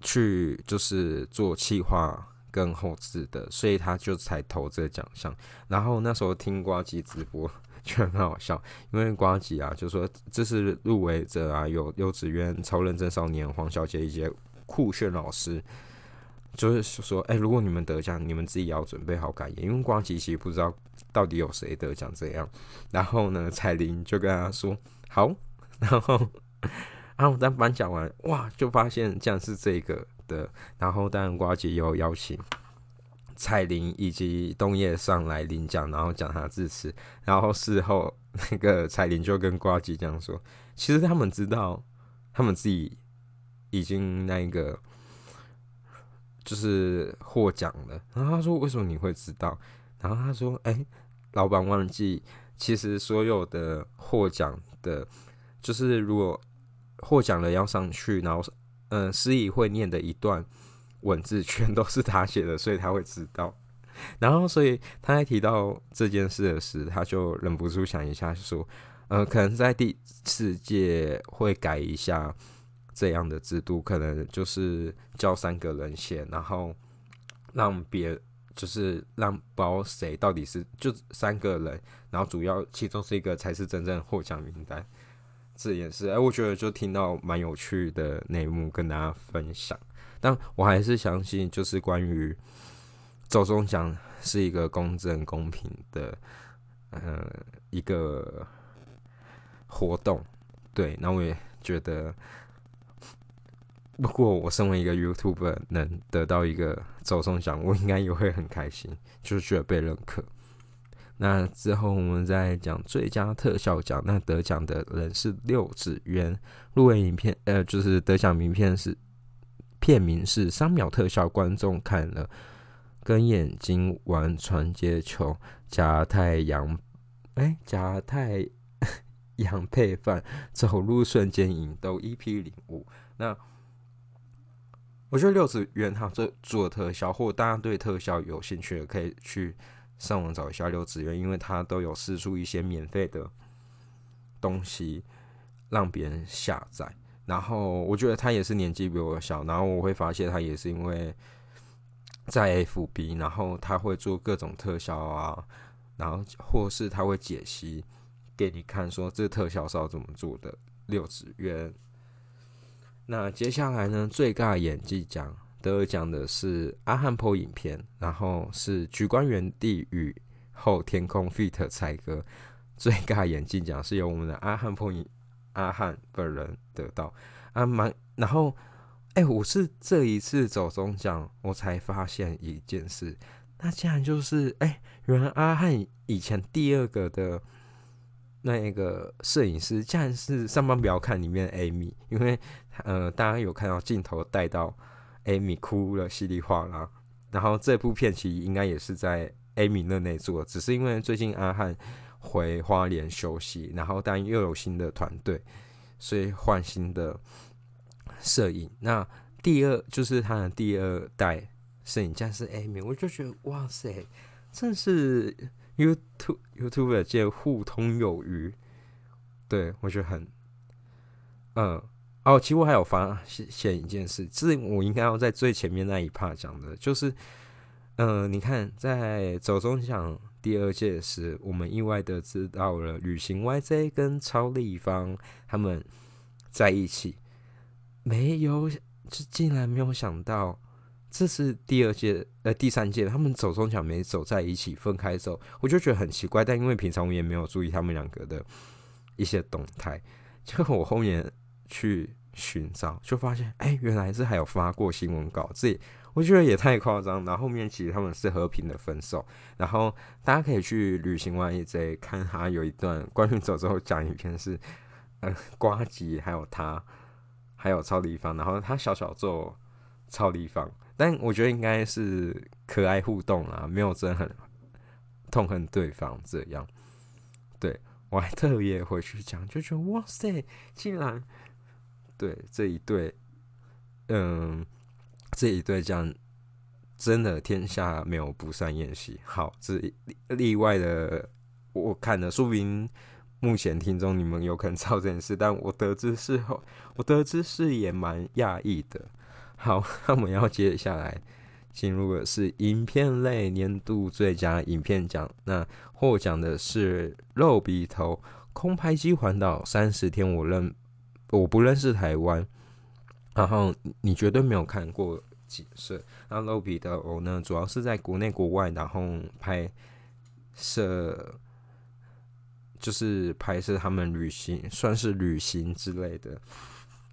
去就是做企划跟后置的，所以他就才投这个奖项。然后那时候听瓜吉直播。就很好笑，因为瓜吉啊，就说这是入围者啊，有幼稚园超认真少年黄小姐以及酷炫老师，就是说，哎，如果你们得奖，你们自己要准备好感言，因为瓜吉其实不知道到底有谁得奖这样。然后呢，彩铃就跟他说好，然后然后当颁奖完，哇，就发现这样是这个的，然后当然瓜吉有邀请。彩铃以及冬叶上来领奖，然后讲他致辞，然后事后那个彩铃就跟瓜姐这样说：“其实他们知道，他们自己已经那个就是获奖了。”然后他说：“为什么你会知道？”然后他说：“哎，老板忘记，其实所有的获奖的，就是如果获奖了要上去，然后嗯，司仪会念的一段。”文字全都是他写的，所以他会知道。然后，所以他在提到这件事的时，他就忍不住想一下，说：“呃，可能在第四届会改一下这样的制度，可能就是叫三个人写，然后让别就是让包谁到底是就三个人，然后主要其中是一个才是真正获奖名单。这件事，哎，我觉得就听到蛮有趣的内幕，跟大家分享。”但我还是相信，就是关于周中奖是一个公正公平的，呃，一个活动。对，那我也觉得，不过我身为一个 YouTuber，能得到一个走中奖，我应该也会很开心，就是觉得被认可。那之后我们再讲最佳特效奖，那得奖的人是六指渊，入围影片呃，就是得奖名片是片名是三秒特效，观众看了跟眼睛玩传接球，加太阳，哎，加太阳配饭，走路瞬间引都 EP 零五。那我觉得六指渊他这做特效，或大家对特效有兴趣的，可以去。上网找一下六子渊，因为他都有试出一些免费的东西让别人下载。然后我觉得他也是年纪比我小，然后我会发现他也是因为在 FB，然后他会做各种特效啊，然后或是他会解析给你看，说这特效是要怎么做的。六子渊，那接下来呢，最尬演技奖。得奖的是阿汉坡影片，然后是《举光原地与后天空》feat 蔡哥，最佳演技奖是由我们的阿汉坡影阿汉本人得到啊，蛮然后哎，我是这一次走中奖，我才发现一件事，那竟然就是哎，原来阿汉以前第二个的那一个摄影师，竟然是上班不要看里面的 Amy，因为呃，大家有看到镜头带到。Amy 哭了，稀里哗啦。然后这部片其实应该也是在 Amy 那内做，只是因为最近阿汉回花莲休息，然后但又有新的团队，所以换新的摄影。那第二就是他的第二代摄影家是 Amy，我就觉得哇塞，真是 YouTube YouTube 界互通有余。对我觉得很，嗯。哦，其实我还有发现一件事，是我应该要在最前面那一 part 讲的，就是，嗯，你看，在走中奖第二届时，我们意外的知道了旅行 YJ 跟超立方他们在一起，没有，就竟然没有想到，这是第二届呃第三届，他们走中奖没走在一起，分开走，我就觉得很奇怪，但因为平常我也没有注意他们两个的一些动态，就我后面。去寻找，就发现，哎，原来是还有发过新闻稿，这我觉得也太夸张。然后后面其实他们是和平的分手，然后大家可以去旅行完一贼看他有一段关于走之后讲影片，是呃瓜吉还有他还有超立方，然后他小小做超立方，但我觉得应该是可爱互动啦，没有真的很痛恨对方这样。对我还特别回去讲，就觉得哇塞，竟然。对这一对，嗯，这一对这样真的天下没有不散宴席。好，这例外的，我看了，说明目前听众你们有可能知道这件事，但我得知事后，我得知是也蛮讶异的。好，那我们要接下来进入的是影片类年度最佳影片奖，那获奖的是《肉鼻头空拍机环岛三十天》，我认。我不认识台湾，然后你绝对没有看过景色。那露比的我呢，主要是在国内国外，然后拍摄，就是拍摄他们旅行，算是旅行之类的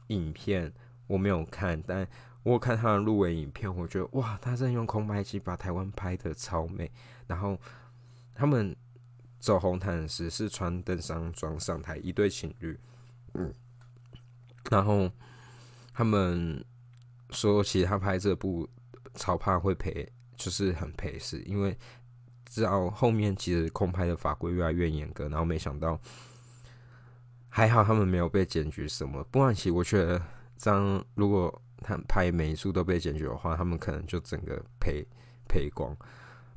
影片。我没有看，但我看他的入围影片，我觉得哇，他真的用空拍机把台湾拍的超美。然后他们走红毯时是穿登山装上台，一对情侣，嗯。然后他们说，其实他拍这部超怕会赔，就是很赔死，因为知道后面其实空拍的法规越来越严格，然后没想到还好他们没有被检举什么。不然其实我觉得，这样如果他拍每一处都被检举的话，他们可能就整个赔赔光。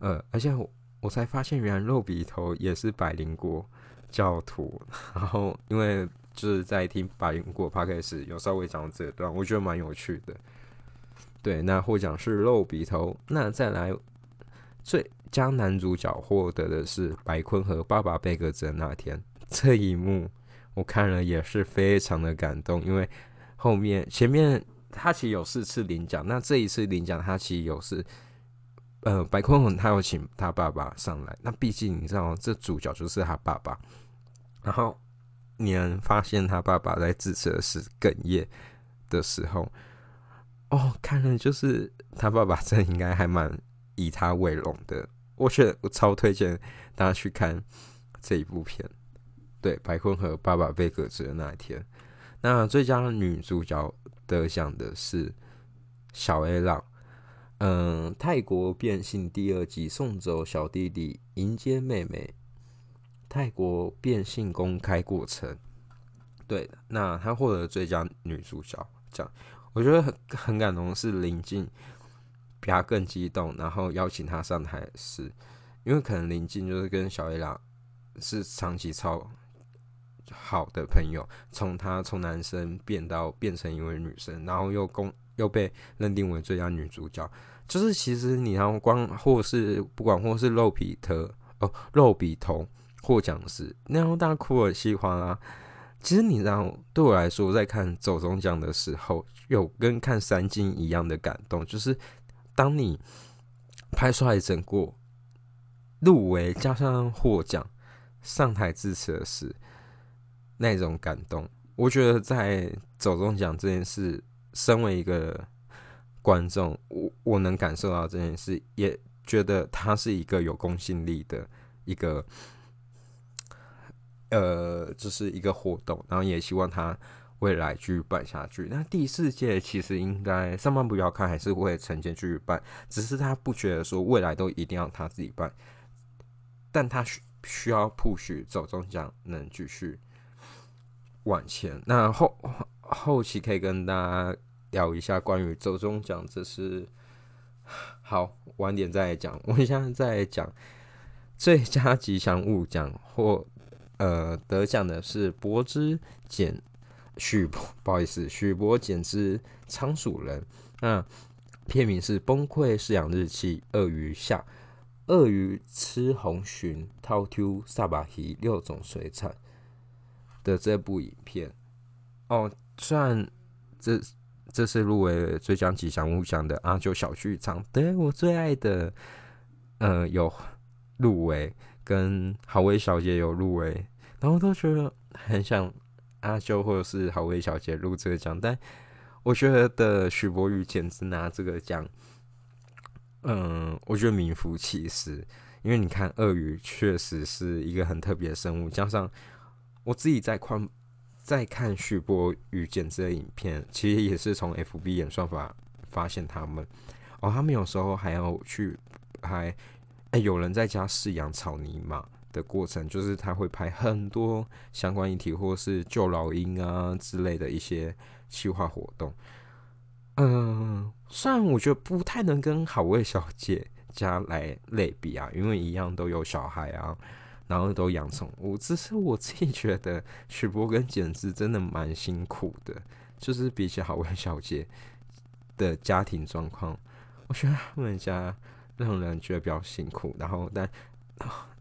呃，而且我我才发现，原来肉鼻头也是百灵国教徒，然后因为。就是在听白云过 p o d 时有稍微讲这段，我觉得蛮有趣的。对，那获奖是露鼻头。那再来最佳男主角获得的是白坤和爸爸贝格泽那天这一幕，我看了也是非常的感动，因为后面前面他其实有四次领奖，那这一次领奖他其实有是呃白坤和他有请他爸爸上来，那毕竟你知道这主角就是他爸爸，然后。年发现他爸爸在致辞时哽咽的时候，哦，看了就是他爸爸，真应该还蛮以他为荣的。我觉得我超推荐大家去看这一部片。对，白坤和爸爸被革职的那一天，那最佳女主角得奖的是小 A 浪。嗯，泰国变性第二季送走小弟弟迎接妹妹。泰国变性公开过程，对的。那她获得最佳女主角奖，我觉得很很感动，是林静比她更激动，然后邀请她上台是，因为可能林静就是跟小月亮是长期超好的朋友，从他从男生变到变成一位女生，然后又公又被认定为最佳女主角，就是其实你要光或是不管或是露比特哦露比头获奖时，那样大家哭了喜欢啊。其实你知道，对我来说，在看走中奖的时候，有跟看三金一样的感动，就是当你拍出来整过入围加上获奖上台致辞时。那种感动，我觉得在走中奖这件事，身为一个观众，我我能感受到这件事，也觉得它是一个有公信力的一个，呃，就是一个活动，然后也希望他未来继续办下去。那第四届其实应该上半部要看，还是会承接继续办，只是他不觉得说未来都一定要他自己办，但他需需要 push 走中奖能继续。往前，那后后期可以跟大家聊一下关于周中奖，这是好晚点再讲。我现在在讲最佳吉祥物奖，或呃得奖的是柏之简许，不好意思，许博简之仓鼠人。那片名是《崩溃饲养日记》，鳄鱼下，鳄鱼吃红鲟，掏 Q 萨巴提六种水产。的这部影片哦，虽然这这是入围最佳吉祥物奖的阿九小剧场，对我最爱的，呃，有入围，跟好威小姐有入围，然后都觉得很想阿修或者是好威小姐入这个奖，但我觉得的许博宇简直拿这个奖，嗯，我觉得名副其实，因为你看鳄鱼确实是一个很特别的生物，加上。我自己在看在看徐波与简之的影片，其实也是从 F B 演算法发现他们哦，他们有时候还要去拍，哎，有人在家饲养草泥马的过程，就是他会拍很多相关议题，或是救老鹰啊之类的一些企划活动。嗯，虽然我觉得不太能跟好味小姐家来类比啊，因为一样都有小孩啊。然后都养宠物，只是我自己觉得许博跟简直真的蛮辛苦的，就是比起好味小姐的家庭状况，我觉得他们家让人觉得比较辛苦。然后但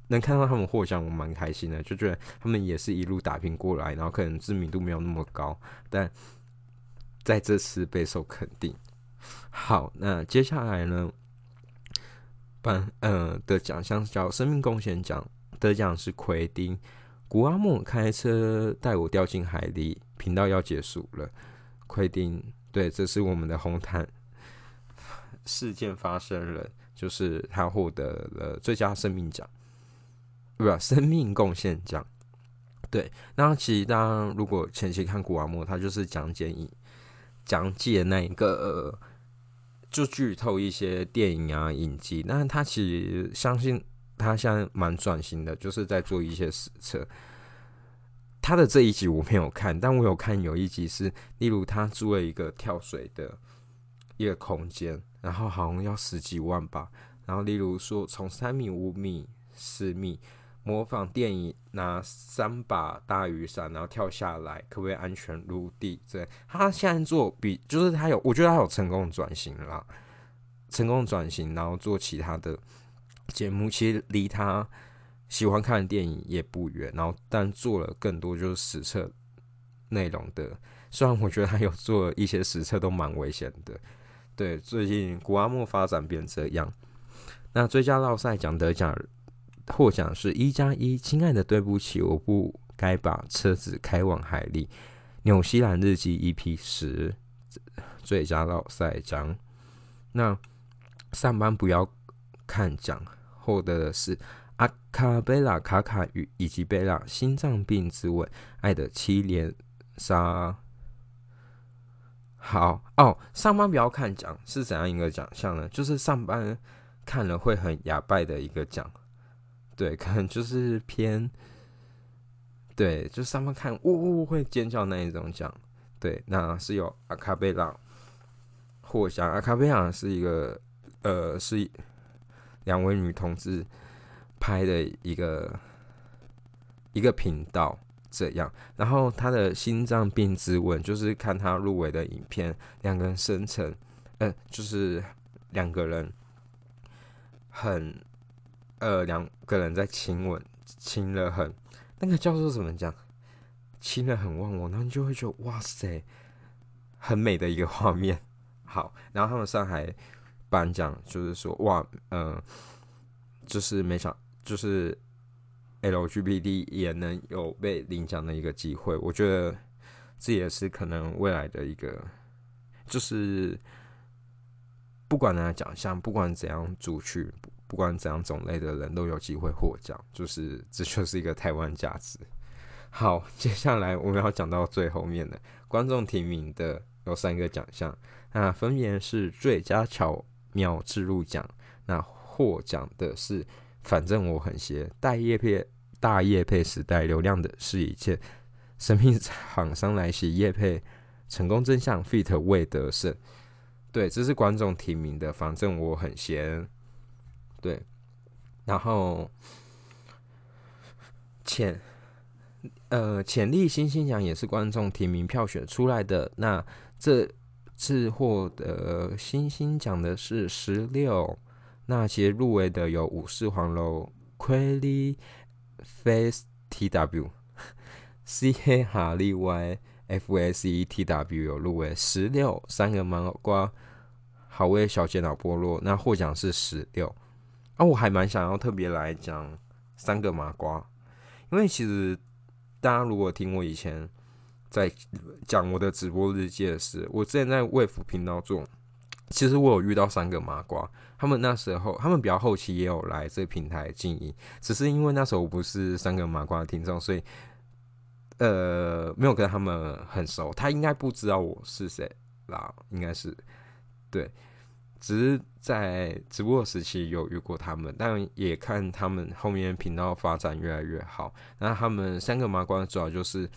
能看到他们获奖，我蛮开心的，就觉得他们也是一路打拼过来，然后可能知名度没有那么高，但在这次备受肯定。好，那接下来呢，颁呃的奖项叫生命贡献奖。得奖是奎丁，古阿莫开车带我掉进海里。频道要结束了，奎丁，对，这是我们的红毯事件发生了，就是他获得了最佳生命奖，不，生命贡献奖。对，那其实当如果前期看古阿莫，他就是讲解影讲解那一个呃，就剧透一些电影啊影集，那他其实相信。他现在蛮转型的，就是在做一些实测。他的这一集我没有看，但我有看有一集是，例如他租了一个跳水的一个空间，然后好像要十几万吧。然后例如说从三米、五米、十米模仿电影拿三把大雨伞，然后跳下来，可不可以安全入地？这他现在做比就是他有，我觉得他有成功转型了，成功转型，然后做其他的。节目其实离他喜欢看的电影也不远，然后但做了更多就是实测内容的。虽然我觉得他有做一些实测都蛮危险的。对，最近古阿莫发展变这样。那最佳绕赛奖得奖获奖是一加一，亲爱的，对不起，我不该把车子开往海里。纽西兰日记 EP 十，最佳老赛奖。那上班不要看奖，获得的是阿卡贝拉卡卡与以及贝拉心脏病之吻爱的七连杀。好哦，上班不要看奖是怎样一个奖项呢？就是上班看了会很哑拜的一个奖，对，可能就是偏，对，就上班看呜呜会尖叫那一种奖，对，那是有阿卡贝拉获奖，阿卡贝拉是一个呃是两位女同志拍的一个一个频道。这样，然后他的心脏病之吻就是看他入围的影片，两个人生成，呃，就是两个人很，呃，两个人在亲吻，亲了很，那个叫做怎么讲？亲了很忘我，然后你就会觉得哇塞，很美的一个画面。好，然后他们上海颁奖就是说哇，嗯，就是没想，就是。LGBT 也能有被领奖的一个机会，我觉得这也是可能未来的一个，就是不管哪奖项，不管怎样组去，不管怎样种类的人都有机会获奖，就是这就是一个台湾价值。好，接下来我们要讲到最后面的观众提名的有三个奖项，那分别是最佳巧妙植入奖，那获奖的是。反正我很邪，大叶配大叶配时代流量的是一切，神秘厂商来袭，叶配成功真相，fit 未得胜。对，这是观众提名的。反正我很闲，对。然后潜呃潜力新星奖也是观众提名票选出来的。那这次获得星星奖的是十六。那些入围的有武士黄楼、Query Face T W、C 黑哈利 Y、F S E T W 有入围十六三个麻瓜，好味小姐脑波落。那获奖是十六，啊，我还蛮想要特别来讲三个麻瓜，因为其实大家如果听我以前在讲我的直播日记的事，我之前在卫福频道做。其实我有遇到三个麻瓜，他们那时候他们比较后期也有来这平台经营，只是因为那时候我不是三个麻瓜的听众，所以呃没有跟他们很熟。他应该不知道我是谁啦，应该是对，只是在直播时期有遇过他们，但也看他们后面频道发展越来越好。那他们三个麻瓜主要就是。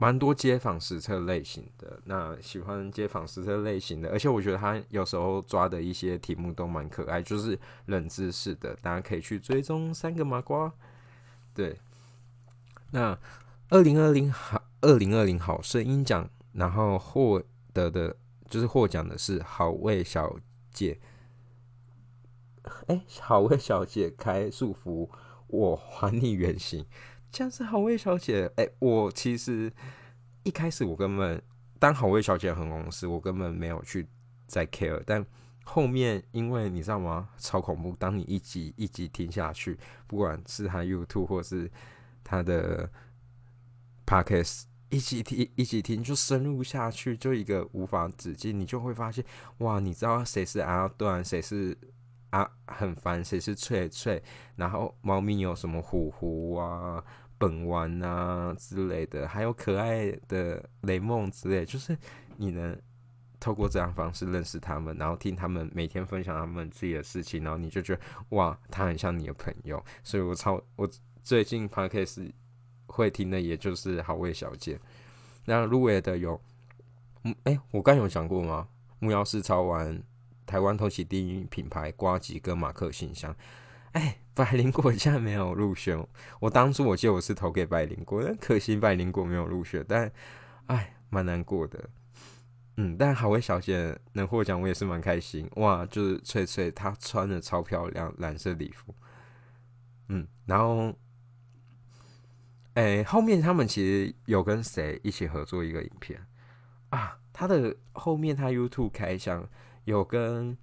蛮多街访实测类型的，那喜欢街访实测类型的，而且我觉得他有时候抓的一些题目都蛮可爱，就是冷知识的，大家可以去追踪三个麻瓜。对，那二零二零好二零二零好声音奖，然后获得的就是获奖的是好味小姐，哎，好味小姐开束缚，我还你原形。这样是好味小姐，哎，我其实一开始我根本当好味小姐很红时，我根本没有去在 care，但后面因为你知道吗？超恐怖！当你一集一集听下去，不管是他 YouTube 或是他的 Podcast，一起听一起听就深入下去，就一个无法止境，你就会发现哇，你知道谁是阿段，谁是？啊，很烦，谁是翠翠？然后猫咪有什么虎虎啊、本丸啊之类的，还有可爱的雷梦之类，就是你能透过这样方式认识他们，然后听他们每天分享他们自己的事情，然后你就觉得哇，他很像你的朋友。所以我超我最近 podcast 会听的，也就是好味小姐。那入围的有，嗯，哎，我刚有讲过吗？木曜是超玩。台湾头起第一品牌瓜吉跟马克信箱，哎，百灵果现在没有入选。我当初我记得我是投给百灵果，但可惜百灵果没有入选，但哎，蛮难过的。嗯，但好味小姐能获奖，我也是蛮开心。哇，就是翠翠她穿的超漂亮，蓝色礼服。嗯，然后，哎，后面他们其实有跟谁一起合作一个影片啊？他的后面他 YouTube 开箱。有跟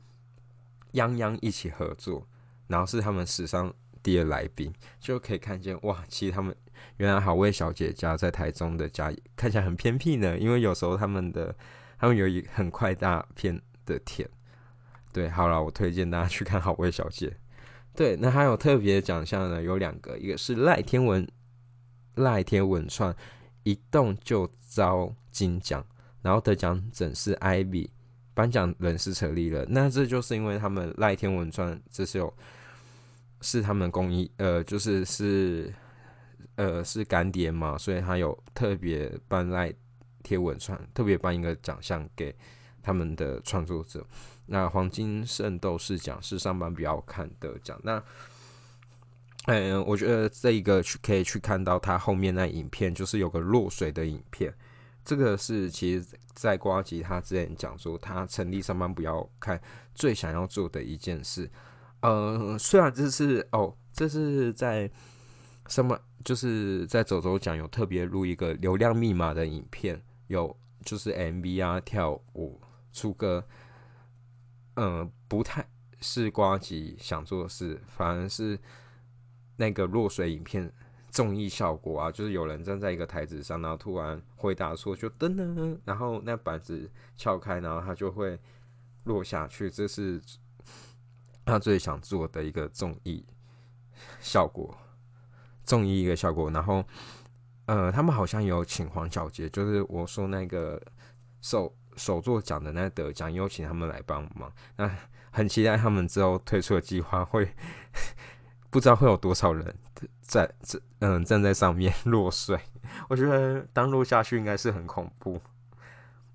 泱泱一起合作，然后是他们史上第一来宾，就可以看见哇，其实他们原来好味小姐家在台中的家看起来很偏僻呢，因为有时候他们的他们有一很快大片的田。对，好了，我推荐大家去看《好味小姐》。对，那还有特别奖项呢，有两个，一个是赖天文赖天文创一动就招金奖，然后得奖者是 Ivy，颁奖人是成立了。那这就是因为他们赖天文创这是有是他们公益，呃，就是是呃是干爹嘛，所以他有特别颁赖天文创特别颁一个奖项给他们的创作者。那黄金圣斗士奖是上班比较看的奖。那，嗯，我觉得这一个去可以去看到他后面那影片，就是有个落水的影片。这个是其实在瓜吉他之前讲说，他成立上班不要看最想要做的一件事。呃，虽然这是哦，这是在什么，就是在走走讲有特别录一个流量密码的影片，有就是 MV 啊，跳舞、出歌。嗯，不太是瓜吉想做的事，反而是那个落水影片综艺效果啊，就是有人站在一个台子上，然后突然回答说就噔噔，然后那板子撬开，然后它就会落下去，这是他最想做的一个综艺效果，综艺一个效果。然后，呃，他们好像有请黄小杰，就是我说那个手。首座奖的那得奖，有请他们来帮忙。那很期待他们之后推出的计划会，不知道会有多少人在这嗯站在上面落水。我觉得当落下去应该是很恐怖。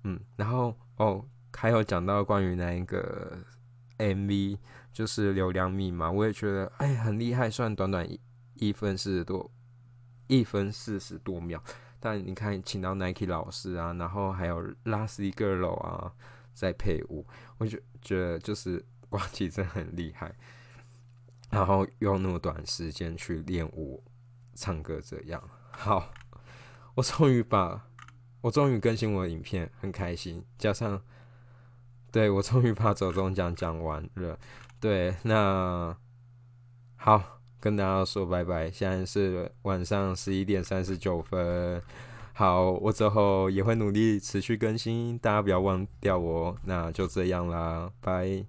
嗯，然后哦，还有讲到关于那一个 MV，就是流量密码，我也觉得哎很厉害，算短短一一分四十多，一分四十多秒。但你看，请到 Nike 老师啊，然后还有 Last Girl 啊，在配舞，我就觉得就是瓜吉真很厉害，然后用那么短时间去练舞、唱歌，这样好。我终于把，我终于更新我的影片，很开心。加上，对我终于把走中奖讲完了。对，那好。跟大家说拜拜，现在是晚上十一点三十九分。好，我之后也会努力持续更新，大家不要忘掉我。那就这样啦，拜。